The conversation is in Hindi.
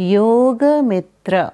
योग मित्र